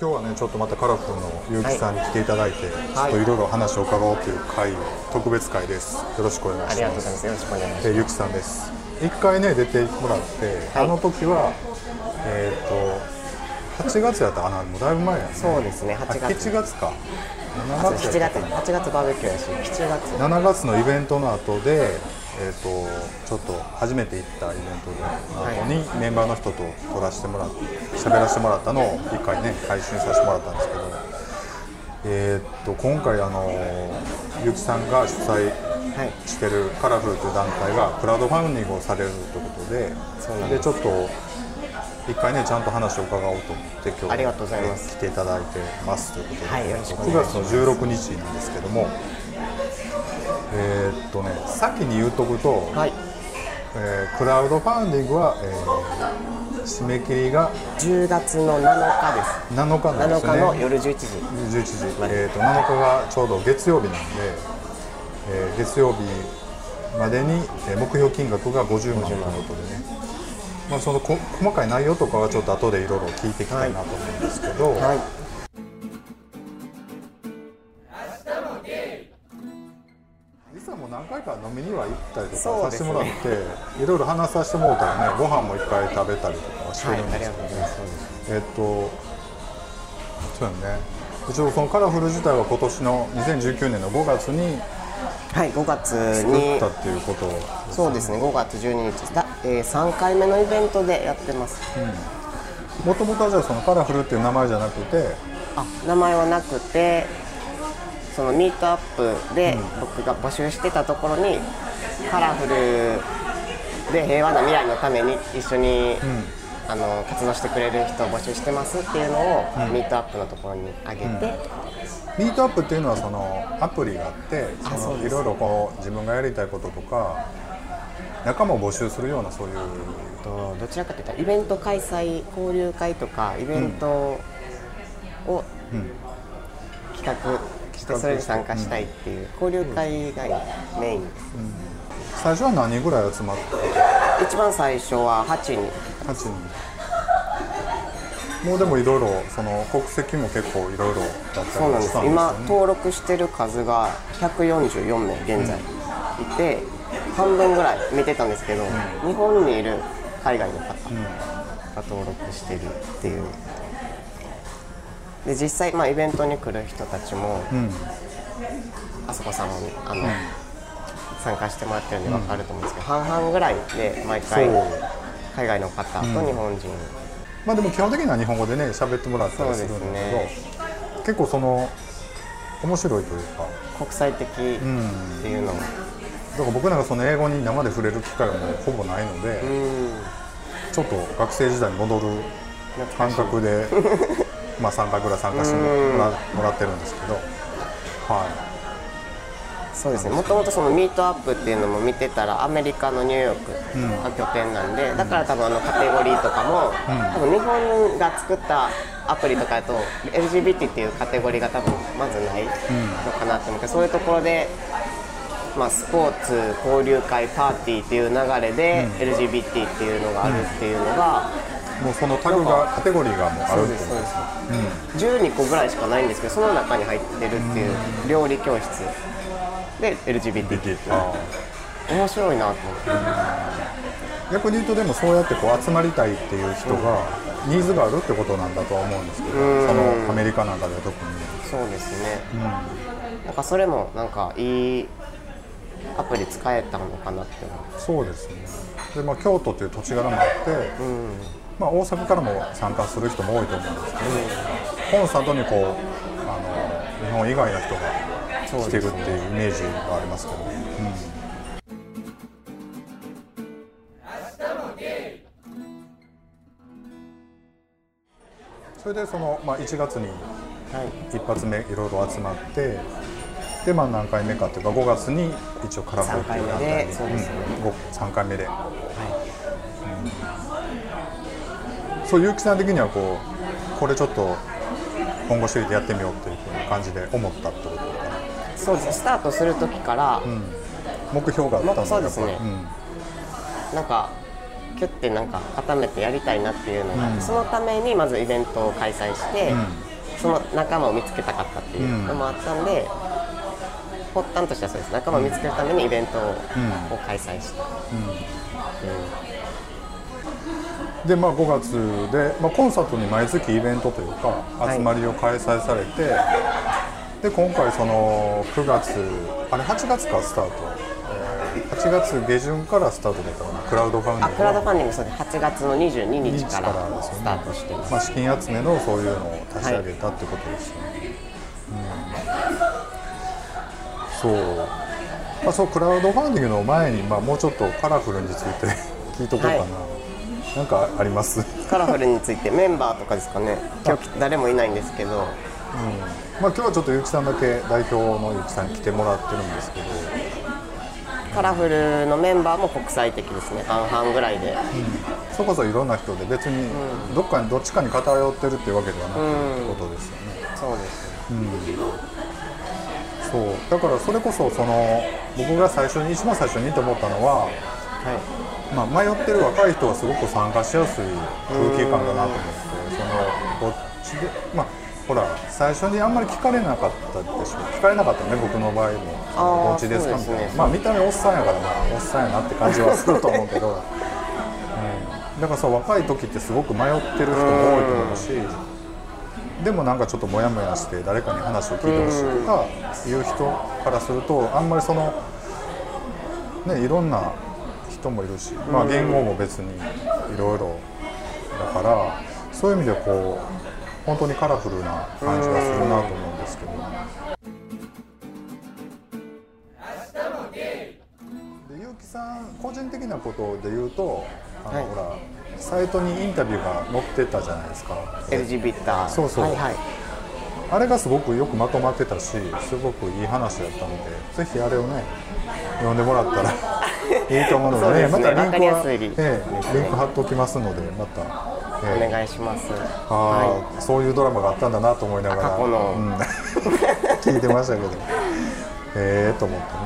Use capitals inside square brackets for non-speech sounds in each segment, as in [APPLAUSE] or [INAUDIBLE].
今日はねちょっとまたカラフルの結城さんに来ていただいて、はい、ちょっといろいろ話を伺おうという会特別会です。よろしくお願いします。ありがとうございます。よろしくお願いします。結城さんです。一回ね出てもらって、はい、あの時はえっ、ー、と8月やったかな？もうだいぶ前やね。そうですね8月。7月か。7月7月8月バーベキューやし7月。7月のイベントの後でえーと、ちょっと初めて行ったイベントで、はい、にメンバーの人と撮らせてもらって喋らせてもらったのを一回ね配信させてもらったんですけど、えーと、今回あのゆきさんが主催してるカラフルという団体がクラウドファンディングをされるということででちょっと一回ねちゃんと話を伺おうと思って今日来ていただいてますということで、はい、9月の16日なんですけども。えー、っとね先に言うとくと、はい。えー、クラウドファンディングは、えー、締め切りが10月の7日です。7日なんですね。7日の夜11時。11時、えー、と7日がちょうど月曜日なんで、えー、月曜日までに、えー、目標金額が50万ということでね、まあ、そのこ細かい内容とかはちょっと後でいろいろ聞いていきたいなと思うんですけど、はい何回か飲みには行ったりとかさせてもらって、ね、いろいろ話させてもらったらねご飯もいっぱい食べたりとかしてるんですけど、はい、えっとそうやね。一応そのカラフル自体は今年の2019年の5月にはい5月に作ったっていうこと。ね、そうですね5月12日。だ、えー、3回目のイベントでやってます。もともとはじゃあそのカラフルっていう名前じゃなくてあ名前はなくてそのミートアップで僕が募集してたところにカラフルで平和な未来のために一緒に、あの活動してくれる人を募集してますっていうのを、ミートアップのところにあげて、ミートアップっていうのはそのアプリがあってそのいろいろこう自分がやりたいこととか仲間を募集するようなそういう。とどちらかというとイベント開催交流会とかイベントを、企画してそれに参加したいっていう交流会がメインです、うん、最初は何人ぐらい集まった？一番最初は8人。8人。もうでもいろいろその国籍も結構いろいろだったりそうなんです、ね、今登録してる数が144名現在いて、うん、半分ぐらい見てたんですけど、うん、日本にいる海外の方が登録してるっていうで実際、まあ、イベントに来る人たちも、うん、あそこさんもあの、うん、参加してもらってるんで分かると思うんですけど、半々ぐらいで毎回海外の方と日本人、まあでも基本的には日本語でね喋ってもらったりするんだけど、ね、結構その面白いというか。国際的っていうの。も、だから僕なんかその英語に生で触れる機会はもうほぼないので、ちょっと学生時代に戻る感覚で [LAUGHS] まあ、3回ぐらい参加してもらもらってるんですけど、はい、そうですね。もともとそのミートアップっていうのも見てたらアメリカのニューヨークが拠点なんで、うん、だから多分あのカテゴリーとかも、うん、多分日本が作ったアプリとかだと LGBT っていうカテゴリーが多分まずないのかなと思って、そういうところで、まあ、スポーツ交流会パーティーっていう流れで LGBT っていうのがあるっていうのが、もうそのタグがカテゴリーがもうあるってことですうん、12個ぐらいしかないんですけどその中に入ってるっていう料理教室で LGBT って面白いなと思って逆に言うとでもそうやってこう集まりたいっていう人がニーズがあるってことなんだとは思うんですけど、そのアメリカなんかでは特に。そうですね、うん、なんかそれもなんかいいアプリ使えたのかなってそうですね。で、まあ、京都という土地柄もあって、うんまあ、大阪からも参加する人も多いと思うんですけど、コンサートにこうあの日本以外の人が来てるっていうイメージがありますけど、うん。それでその、まあ、1月に一発目いろいろ集まって、で、まあ、何回目かというか5月に一応カラフルっていう団体に、3回目で。そう結城さん的にはこうこれちょっと今後シリーズやってみようっていう感じで思ったってことかそうですスタートする時から、うん、目標があったんそうですね、うん、なんかキュッてなんか固めてやりたいなっていうのがあって、うん。そのためにまずイベントを開催して、うん。その仲間を見つけたかったっていうのもあったんで、発端としてはそうです。仲間を見つけるためにイベントを,、うん。開催した、でまあ5月で、まあ、コンサートに毎月イベントというかい。集まりを開催されて、で今回その9月あれ8月かスタート、えー8月下旬からスタートだったかな？クラウドファンディングあクラウドファンディングそうです。8月の22日か日からですよねらスタートしてます、まあ、資金集めのそういうのを立ち上げたってことですよね、うん。そう、まあ、そうクラウドファンディングの前に、まあ、もうちょっとカラフルについて [LAUGHS] 聞いとこうかな、はいなんかあります？カラフルについてメンバーとかですかね。今日誰もいないんですけど。まあ、今日はちょっとゆきさんだけ代表のゆきさんに来てもらってるんですけど、カラフルのメンバーも国際的ですね。半々ぐらいで、そこそいろんな人で別にどっかにどっちかに偏ってるっていうわけではなくてってことですよね、そうですそう。だからそれこそその僕が最初に一番最初にと思ったのは、はいまあ、迷ってる若い人はすごく参加しやすい空気感だなと思ってそのどっちでまあほら最初にあんまり聞かれなかったでしょ聞かれなかったね僕の場合も。どっちですかみたいな、ね。まあ見た目おっさんやからまあおっさんやなって感じはすると思うけど、[LAUGHS] うん、だからさ若い時ってすごく迷ってる人も多いと思うしでもなんかちょっとモヤモヤして誰かに話を聞いてほしいとかいう人からするとあんまりそのねいろんな人もいるし、まあ、言語も別にいろいろ。だからそういう意味でこう本当にカラフルな感じがするなと思うんですけど。で結城さん個人的なことで言うとあの、はい。ほらサイトにインタビューが載ってたじゃないですか。LGBT そうそうはいはいあれがすごくよくまとまってたしすごくい。い話だったのでぜひあれをね読んでもらったらいいと思うのでね。またリンクええリンク貼っておきますのでまた、ええ。お願いします。あはーそういうドラマがあったんだなと思いながら。過去の。うん。[LAUGHS] 聞いてましたけど。ええと思ってね。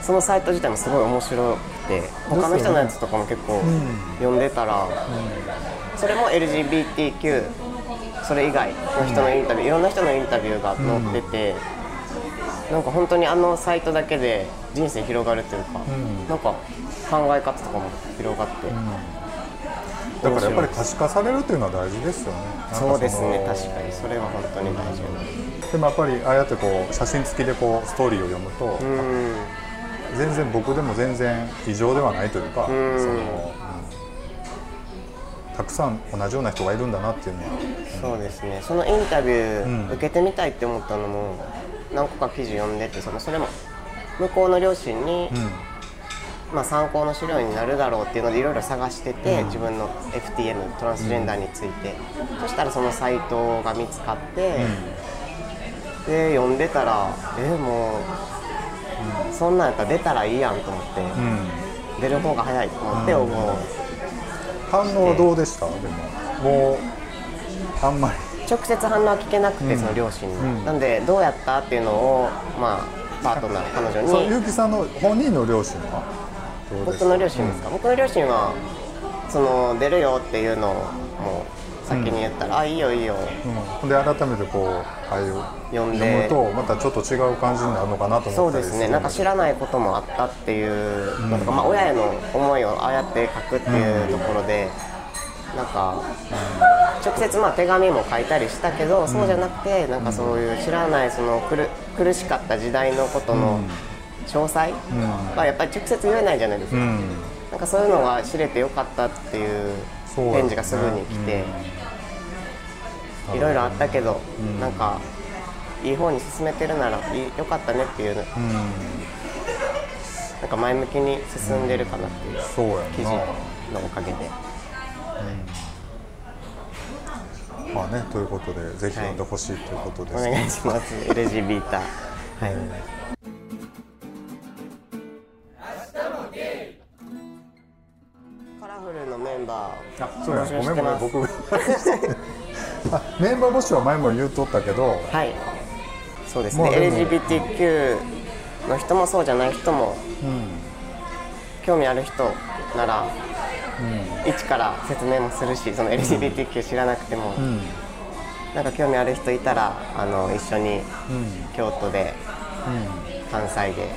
いそのサイト自体もすごい面白くて他の人のやつとかも結構読んでたら、それも LGBTQ それ以外の人のインタビュー、いろんな人のインタビューが載ってて、なんか本当にあのサイトだけで人生広がるというか、ん。なんか考え方とかも広がって、だからやっぱり可視化されるっていうのは大事ですよね。そうですねの確かに。それは本当に大事でもやっぱりああやってこう写真付きでこうストーリーを読むと、うん。全然僕でも全然異常ではないというか、そのうん。たくさん同じような人がいるんだなっていうのは、そうですね。そのインタビュうん。ー受けてみたいって思ったのも何個か記事読んでてそのそれも向こうの両親に、まあ、参考の資料になるだろうっていうのでいろいろ探してて、自分の FTM トランスジェンダーについて、そしたらそのサイトが見つかって、で読んでたらえもう、そんなんやったら出たらいいやんと思って、うん。出る方が早いと思って応募を反応はどうでした？でももうあんまり直接反応は聞けなくて、その両親に、うん。なんでどうやったっていうのをまあパートナー彼女そうに結城さんの本人の両親は？僕の両親ですか、僕の両親はその出るよっていうのをもう先に言ったら、あいいよいいよ。うん、で改めてこうああいう読むでとまたちょっと違う感じになるのかなとそう思ったりですね。なんか知らないこともあったっていうのとか、まあ、親への思いをああやって書くっていうところで、なんか、直接まあ手紙も書いたりしたけど、そうじゃなくてなんかそういう知らないその苦苦しかった時代のことの詳細はやっぱり直接言えないじゃないですか、うん。なんかそういうのが知れてよかったっていう返事がすぐに来て、いろいろあったけど、なんかいい方に進めてるならよかったねっていううん。なんか前向きに進んでるかなっていう記事なのおかげで、まあねということでぜひ読んでほしいということです、お願いします。LGBT はい。カラフルのメンバーあそうやごめんごめん僕。[LAUGHS] あメンバー募集は前も言うとったけど。はい。そうですね。まあでも LGBTQ の人もそうじゃない人もうん。興味ある人なら、一から説明もするしその LGBTQ 知らなくても、うん。なんか興味ある人いたらあの一緒にうん。京都で関西で。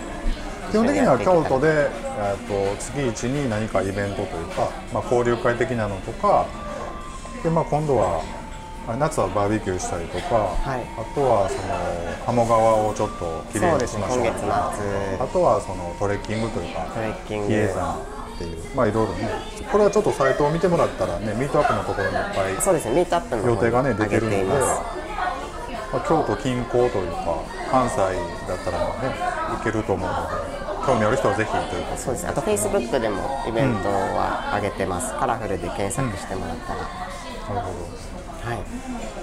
基本的には京都でで、えー、と月一に何かイベントというか、まあ、交流会的なのとかで、まあ、今度はあ夏はバーベキューしたりとか、はい。あとはその鴨川をちょっときれいにしましょうとそうですねか今月末。あとはそのトレッキングというかトレッキング。比叡山っていう。まあいろいろね。これはちょっとサイトを見てもらったらねミートアップのところにいっぱいそうですねミートアップの予定がね出てるので、まあ、京都近郊というか関西だったらね行けると思うので興味ある人はぜひということそうですね。あとフェイスブックでもイベントは上げてます、カラフルで検索してもらったら、なるほはい。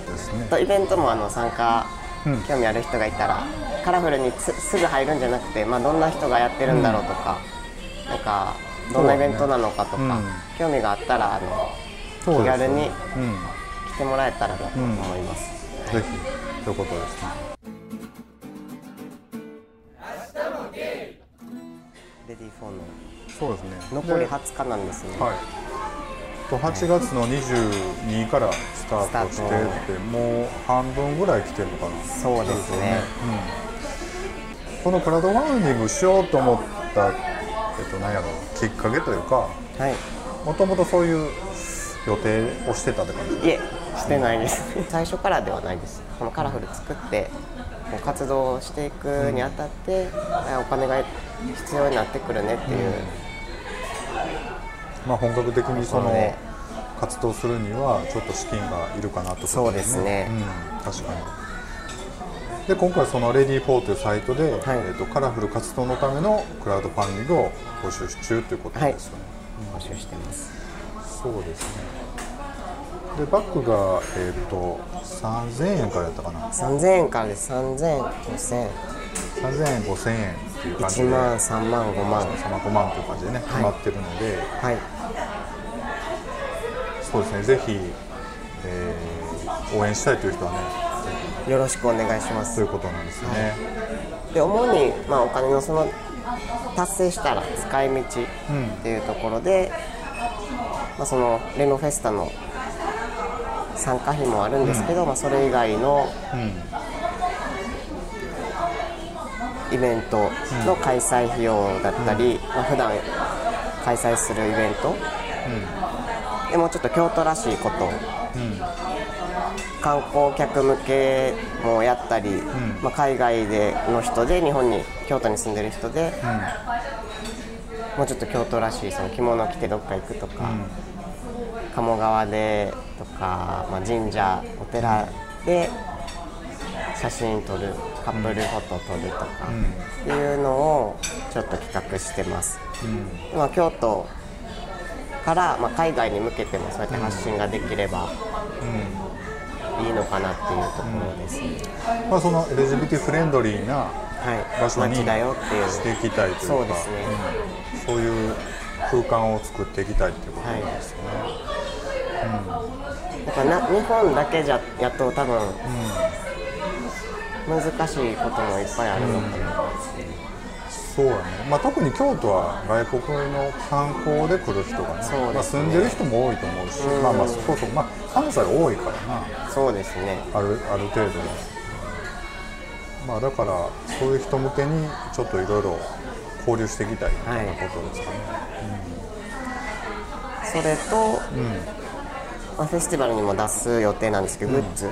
どですね。とイベントもあの参加、うん。興味ある人がいたらカラフルにすすぐ入るんじゃなくて、まあ、どんな人がやってるんだろうとか、なんかどんなイベントなのかとか、うん興味があったらあの気軽にうん。来てもらえたらなと思います、ぜひということですね。レディーフォーの。そうですね。残りで20日なんですね、はい。と8月の22からスタートしててもう半分ぐらい来てるのかな。そうですね。このクラウドファンディングしようと思った、えっと、何やろきっかけというかはい。もともとそういう予定をしてたって感じいえしてないです。[LAUGHS] 最初からではないです。このカラフル作って活動していくにあたって、あお金が必要になってくるねっていう、まあ、本格的にその活動するにはちょっと資金がいるかなとそうですね。うん、確かにで今回そのレディー4というサイトで、はい。えー、とカラフル活動のためのクラウドファンディングを募集中ということですよね、募集してます。そうですね。でバッグが、えー、と3000円からやったかな。3000円からで3000 5000円3000円5000円っていう感じで。1万3万5万。3万5万という感じでね決まってるので、はい。そうですね。ぜひ、えー応援したいという人はねぜよろしくお願いします。ひということなんですね、で主に、まあ、お金のその達成したら使い道っていうところで、まあ、そのレノフェスタの参加費もあるんですけど、まあ、それ以外のイベントの開催費用だったり、まあ普段開催するイベント、でもうちょっと京都らしいことを観光客向けもやったり、まあ、海外での人で日本に京都に住んでる人で、もうちょっと京都らしいその着物着てどっか行くとか、鴨川でとか、まあ、神社お寺で写真撮るカップルフォト撮るとかっていうのをちょっと企画してます。でまあ、京都から、まあ、海外に向けてもそうやって発信ができればいいのかなっていうところですね。まあ、その LGBT フレンドリーなはい、場所に街だよっていう。していきたいというかそうですね。うん。そういう空間を作っていきたいということなんですよね、だからな日本だけじゃやっと多分、難しいこともいっぱいあるのかな、そうやね、まあ、特に京都は外国の観光で来る人がねね。まあ、住んでる人も多いと思うし、うん。まあまあそうそう、まあ、関西多いからな。そうですね。あるある程度の。まあだからそういう人向けにちょっといろいろ交流していきたいみたいなことですかね、それと、まあ、フェスティバルにも出す予定なんですけど、グッズ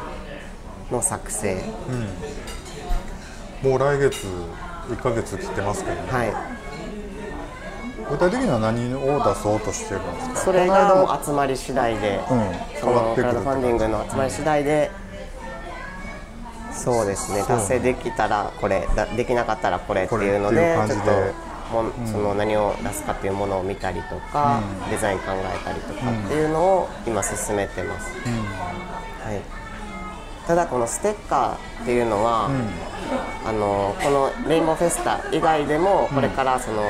の作成、もう来月1ヶ月切ってますけど、ね。はい。具体的には何を出そうとしてるんですか？それがもう集まり次第で、うん。そのクラウドファンディングの集まり次第で、そうですね。達成できたらこれだできなかったらこれっていうのでちょっともんその何を出すかっていうものを見たりとか、デザイン考えたりとかっていうのを今進めてます、はい、ただこのステッカーっていうのは、あのこのレインボーフェスタ以外でもこれからその、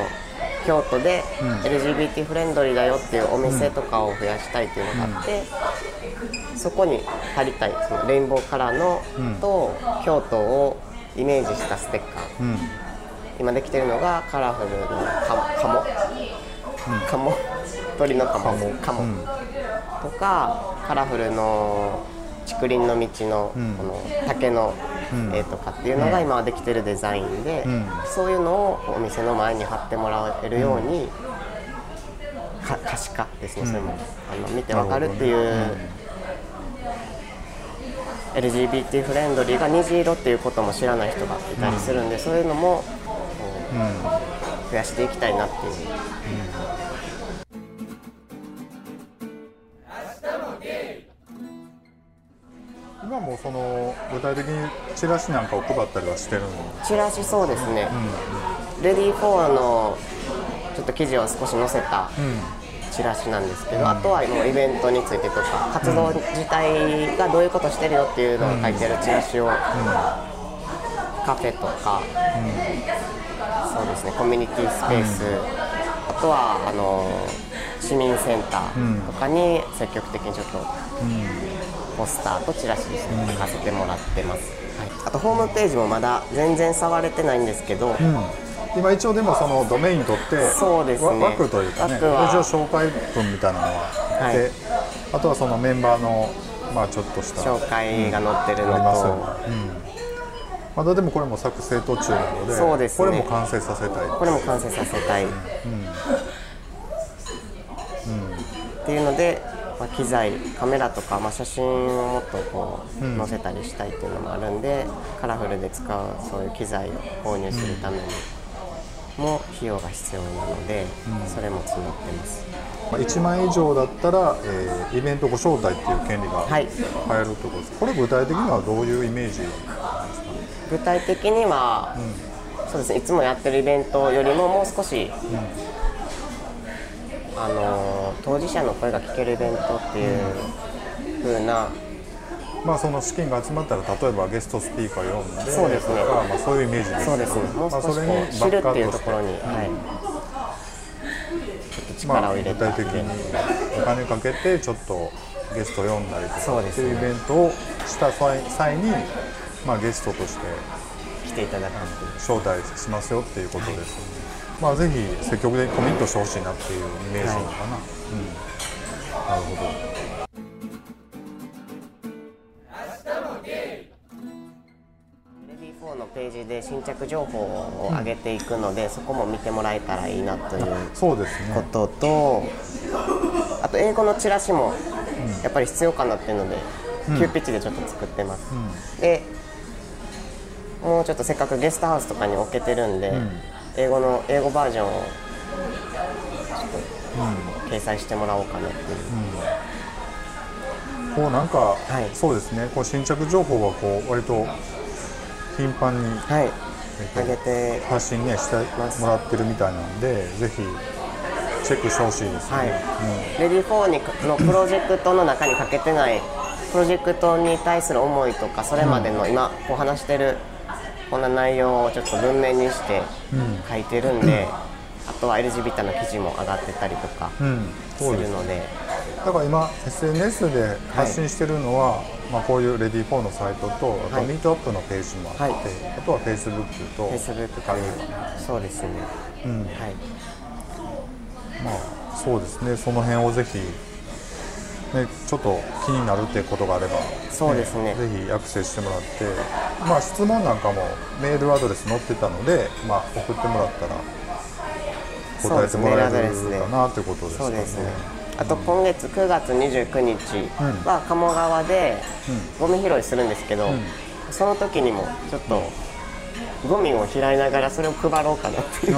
京都で LGBT フレンドリーだよっていうお店とかを増やしたいっていうのがあって、そこに貼りたいそのレインボーカラーの、と京都をイメージしたステッカー、うん。今できてるのがカラフルのカカモ、カモ鳥のカモ鴨。カモうん。とかカラフルの竹林の道のうん。この竹のうん。絵とかっていうのが今はできてるデザインで、うん。そういうのをお店の前に貼ってもらえるように、か可視化ですね、それもあの見てわかるっていう、LGBT フレンドリーが虹色っていうことも知らない人がいたりするんで、そういうのも増やしていきたいなっていう。もその具体的にチラシなんかを配ったりはしてるの？チラシそうですね、レディー4のちょっと記事を少し載せたチラシなんですけど、あとはもうイベントについてとか活動自体がどういうことしてるよっていうのを書いてるチラシを、カフェとか、そうですねコミュニティスペース、あとはあの市民センターとかに積極的にちょっとポスターとチラシですね書かせてもらってます、はい、あとホームページもまだ全然触れてないんですけど、今一応でもそのドメイン取ってそうですね。わ枠というかね一応紹介文みたいなのはあって、はい。あとはそのメンバーのまあちょっとした紹介が載ってるのと、よね、うん。まだでもこれも作成途中なのでそうですね。これも完成させたいこれも完成させたい、っていうので、まあ、機材カメラとか、まあ、写真をもっとこう載せたりしたいっていうのもあるんで、カラフルで使うそういう機材を購入するためにも費用が必要なので、それも募ってます。まあ、1万円以上だったら、えーイベントご招待っていう権利がはい。入るってことです、これ具体的にはどういうイメージ具体的には、そうですね。いつもやってるイベントよりももう少し、あの当事者の声が聞けるイベントっていう風な、まあその資金が集まったら例えばゲストスピーカーを呼んでそうですね。とかまあ、そういうイメージです。そうです。ねもうまあ、少しこそれにう知るっていうところにに、はい、ちょっとまあ、力を入れた具体的にお金かけてちょっとゲスト呼んだりとかっていうイベントをした際際に、まあ、ゲストとして来ていただく招待しますよっていうことですよね、まあぜひ積極的にコミットしてほしいなっていうイメージなのかな、うん。なるほど。レディー4のページで新着情報を上げていくので、そこも見てもらえたらいいなというそうですね。こととあと英語のチラシもやっぱり必要かなっていうので、急ピッチでちょっと作ってます、でもうちょっとせっかくゲストハウスとかに置けてるんで、英語の英語バージョンをちょっと掲載してもらおうかなっていう、こうなんか、い。そうですね。こう新着情報がこう割と頻繁にはい。えっと上げて発信ねしてもらってるみたいなんでぜひチェックしてほしいですね、はい、レディー4にのプロジェクトの中に欠けてないプロジェクトに対する思いとかそれまでの今こう話してるこんな内容をちょっと文面にして書いてるんで、あとは LGBT の記事も上がってたりとかうん。うんするので、だから今 SNS で発信してるのは、まあ、こういうレディー4のサイトとあとはい。ミートアップのページもあって、はい。あとは Facebook と Facebook そうですね、うん。はい、まあそうですね。その辺をぜひね、ちょっと気になるっていうことがあれば、そうですね。ぜひアクセスしてもらって、まあ、質問なんかもメールアドレス載ってたので、まあ、送ってもらったら答えてもらえるかなということですかね。そうですね。あと今月9月29日は鴨川でゴミ拾いするんですけど、その時にもちょっとゴミを拾いながらそれを配ろうかなっていう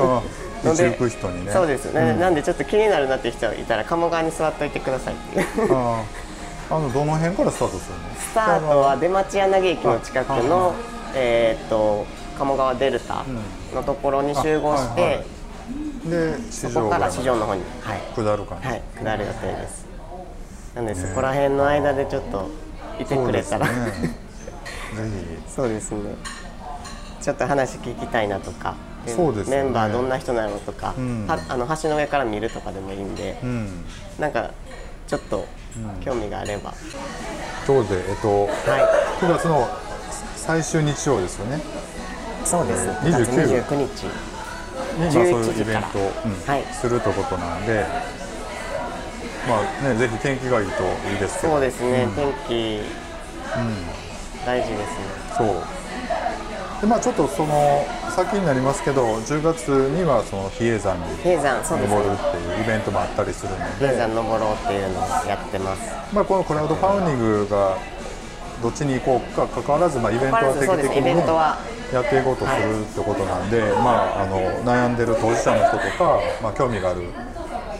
道行く人にね。そうですね、なんでちょっと気になるなって人がいたら鴨川に座っといてくださいっていう。あのどの辺からスタートするの？スタートは出町柳駅の近くの、えーっと鴨川デルタのところに集合して、あはいはいで市そこから市場場の方に、はい、下るかな、はい、下る予定です。なので、そこら辺の間でちょっといてくれたら、ね。[LAUGHS] ぜそうですね。ちょっと話聞きたいなとか、そうですね。メンバーどんな人なのとか、ん。はあの橋の上から見るとかでもいいんで、ひうん。なんかちょっと興味があれば、今日でえっとは9月の最終日曜ですよね。い、そうです。29 9月29日、にまあそういう11時からイベントを、うんはい。するということなのでまあねぜひ天気がいいといいですけど。そうですね、天気、大事ですね。そう。でまあちょっとその先になりますけど10月にはその比叡山に登るねっていうイベントもあったりするの比叡で、山登ろうっていうのをやってます。まあ、このクラウドファンディングがどっちに行こうか関わらず、まあ、イベントは定期的に、やっていこうとするってことなんで、まあ、あの悩んでる当事者の人とか、まあ、興味がある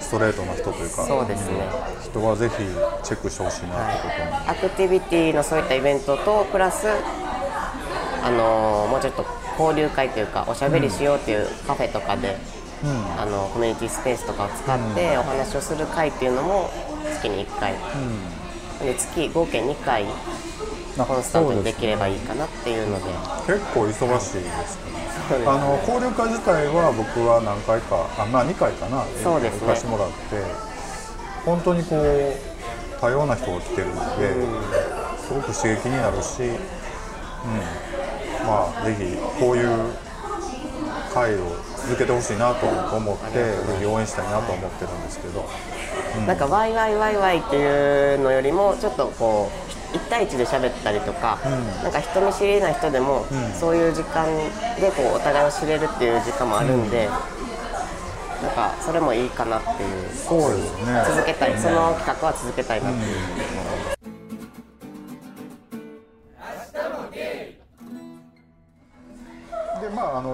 ストレートな人というかそうですね。人はぜひチェックしてほしいなってことに、アクティビティのそういったイベントとプラスあのーもうちょっと交流会というかおしゃべりしようっていうカフェとかで、あのコミュニティスペースとかを使ってお話をする会っていうのも月に1回、で月合計2回コンスタントにですきればいいかなっていうので。結構忙しいですね。あの交流会自体は僕は何回かあまあ2回かな。そうですね。行かせてもらって本当にこう多様な人が来てるので、すごく刺激になるし、うん、まあぜひこういう会を続けてほしいなと思ってぜひ応援したいなと思ってるんですけど、なんかワイワイワイワイっていうのよりもちょっとこう1対1で喋ったりとか、なんか人見知りな人でも、そういう時間でこうお互いを知れるっていう時間もあるんで、なんかそれもいいかなっていう。そうですね。続けたい。その企画は続けたいなっていう、でま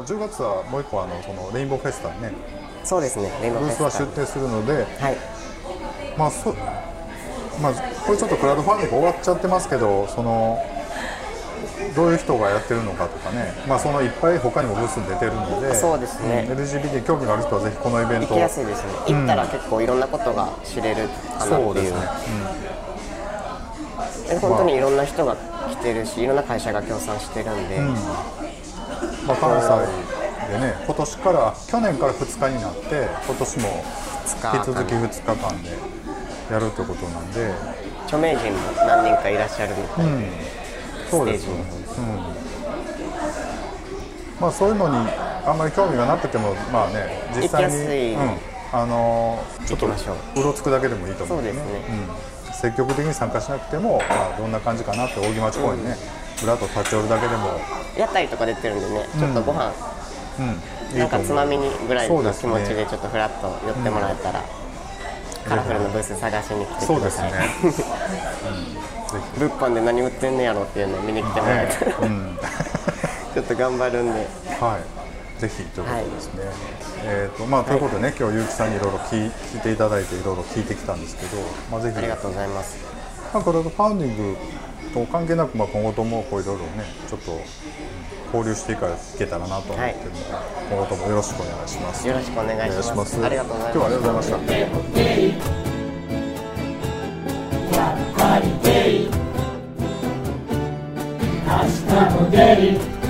の10月はもう一個あのそのレインボーフェスタにねそうですねレインボーブースはフェスタ出展するので、はい。まあそまあ、これちょっとクラウドファンディング終わっちゃってますけどそのどういう人がやってるのかとかね、まあ、そのいっぱい他にもブースに出てるのでそうですね。ん LGBT 興味がある人はぜひこのイベント。行きやすいですね。行ったら結構いろんなことが知れるかなっていう。そうですね、で本当にいろんな人が来てるしいろんな会社が協賛してるんで、まあ、関西でね今年から去年から2日になって今年も日引き続き2日間でやるということなんで。著名人も何人かいらっしゃるみたいで、そうですステージの方に。まあ、そういうのにあんまり興味がなくてもまあね実際にうん、あのちょっとう。うろつくだけでもいいと思うんでね。そうですね。うん、積極的に参加しなくても、まあ、どんな感じかなって扇町公園ね、ぶらっと立ち寄るだけでも、屋台とか出てるんでねちょっとご飯、うん、いないんかつまみにぐらいの気持ちでちょっとフラッと寄ってもらえたら、カラフルなブース探しに来てください、そうですね、物販で何売ってんねやろっていうのを見に来てもらえたら、[LAUGHS] うん、[LAUGHS] ちょっと頑張るんで。はい、ぜひということ。ですね。えっ、とまあということでね、今日結城さんにいろいろ聞いていただいていろいろ聞いてきたんですけど、まあぜひ。ありがとうございます。まあこれとファウンディングと関係なくまあ今後ともこういろいろねちょっとうん交流していかいけたらなと思ってるので、今後ともよろしくお願いします。よろしくお願いしますありがとうございます今日はありがとうございました。明日も出る